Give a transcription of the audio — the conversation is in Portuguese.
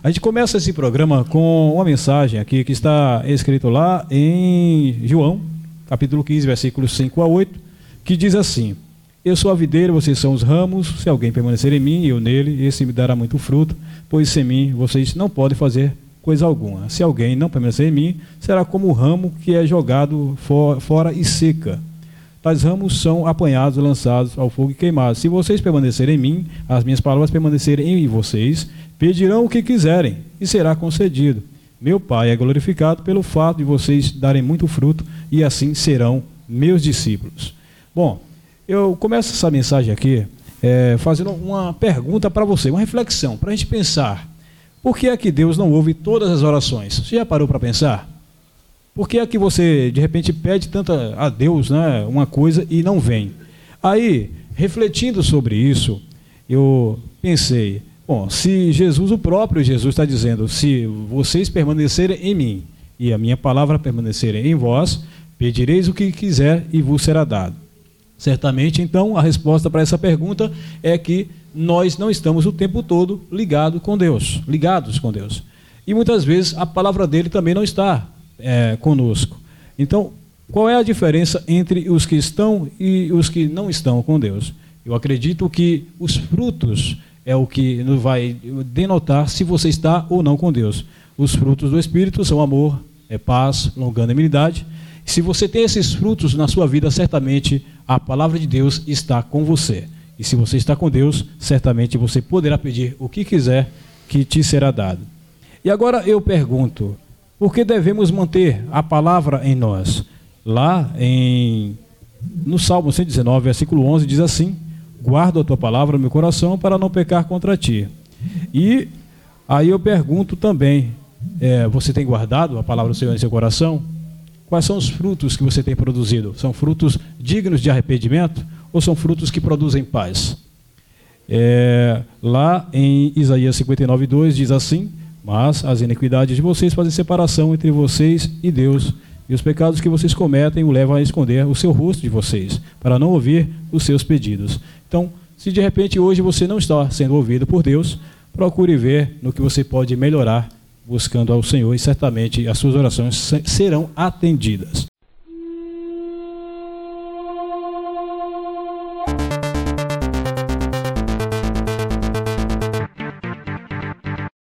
A gente começa esse programa com uma mensagem aqui que está escrito lá em João, capítulo 15, versículos 5 a 8, que diz assim: Eu sou a videira, vocês são os ramos. Se alguém permanecer em mim e eu nele, esse me dará muito fruto, pois sem mim vocês não podem fazer coisa alguma. Se alguém não permanecer em mim, será como o ramo que é jogado fora e seca. Tais ramos são apanhados, lançados ao fogo e queimados. Se vocês permanecerem em mim, as minhas palavras permanecerem em vocês, Pedirão o que quiserem e será concedido. Meu Pai é glorificado pelo fato de vocês darem muito fruto e assim serão meus discípulos. Bom, eu começo essa mensagem aqui é, fazendo uma pergunta para você, uma reflexão, para a gente pensar. Por que é que Deus não ouve todas as orações? Você já parou para pensar? Por que é que você, de repente, pede tanto a Deus né, uma coisa e não vem? Aí, refletindo sobre isso, eu pensei, Bom, se Jesus, o próprio Jesus, está dizendo: se vocês permanecerem em mim e a minha palavra permanecerem em vós, pedireis o que quiser e vos será dado. Certamente, então, a resposta para essa pergunta é que nós não estamos o tempo todo ligados com Deus, ligados com Deus. E muitas vezes a palavra dele também não está é, conosco. Então, qual é a diferença entre os que estão e os que não estão com Deus? Eu acredito que os frutos é o que vai denotar se você está ou não com Deus. Os frutos do Espírito são amor, é paz, longanimidade. Se você tem esses frutos na sua vida, certamente a palavra de Deus está com você. E se você está com Deus, certamente você poderá pedir o que quiser que te será dado. E agora eu pergunto: por que devemos manter a palavra em nós? Lá em no Salmo 119, versículo 11 diz assim: guardo a tua palavra no meu coração para não pecar contra ti. E aí eu pergunto também: é, você tem guardado a palavra do Senhor em seu coração? Quais são os frutos que você tem produzido? São frutos dignos de arrependimento ou são frutos que produzem paz? É, lá em Isaías 59, 2 diz assim: Mas as iniquidades de vocês fazem separação entre vocês e Deus e os pecados que vocês cometem o levam a esconder o seu rosto de vocês, para não ouvir os seus pedidos. Então, se de repente hoje você não está sendo ouvido por Deus, procure ver no que você pode melhorar buscando ao Senhor e certamente as suas orações serão atendidas.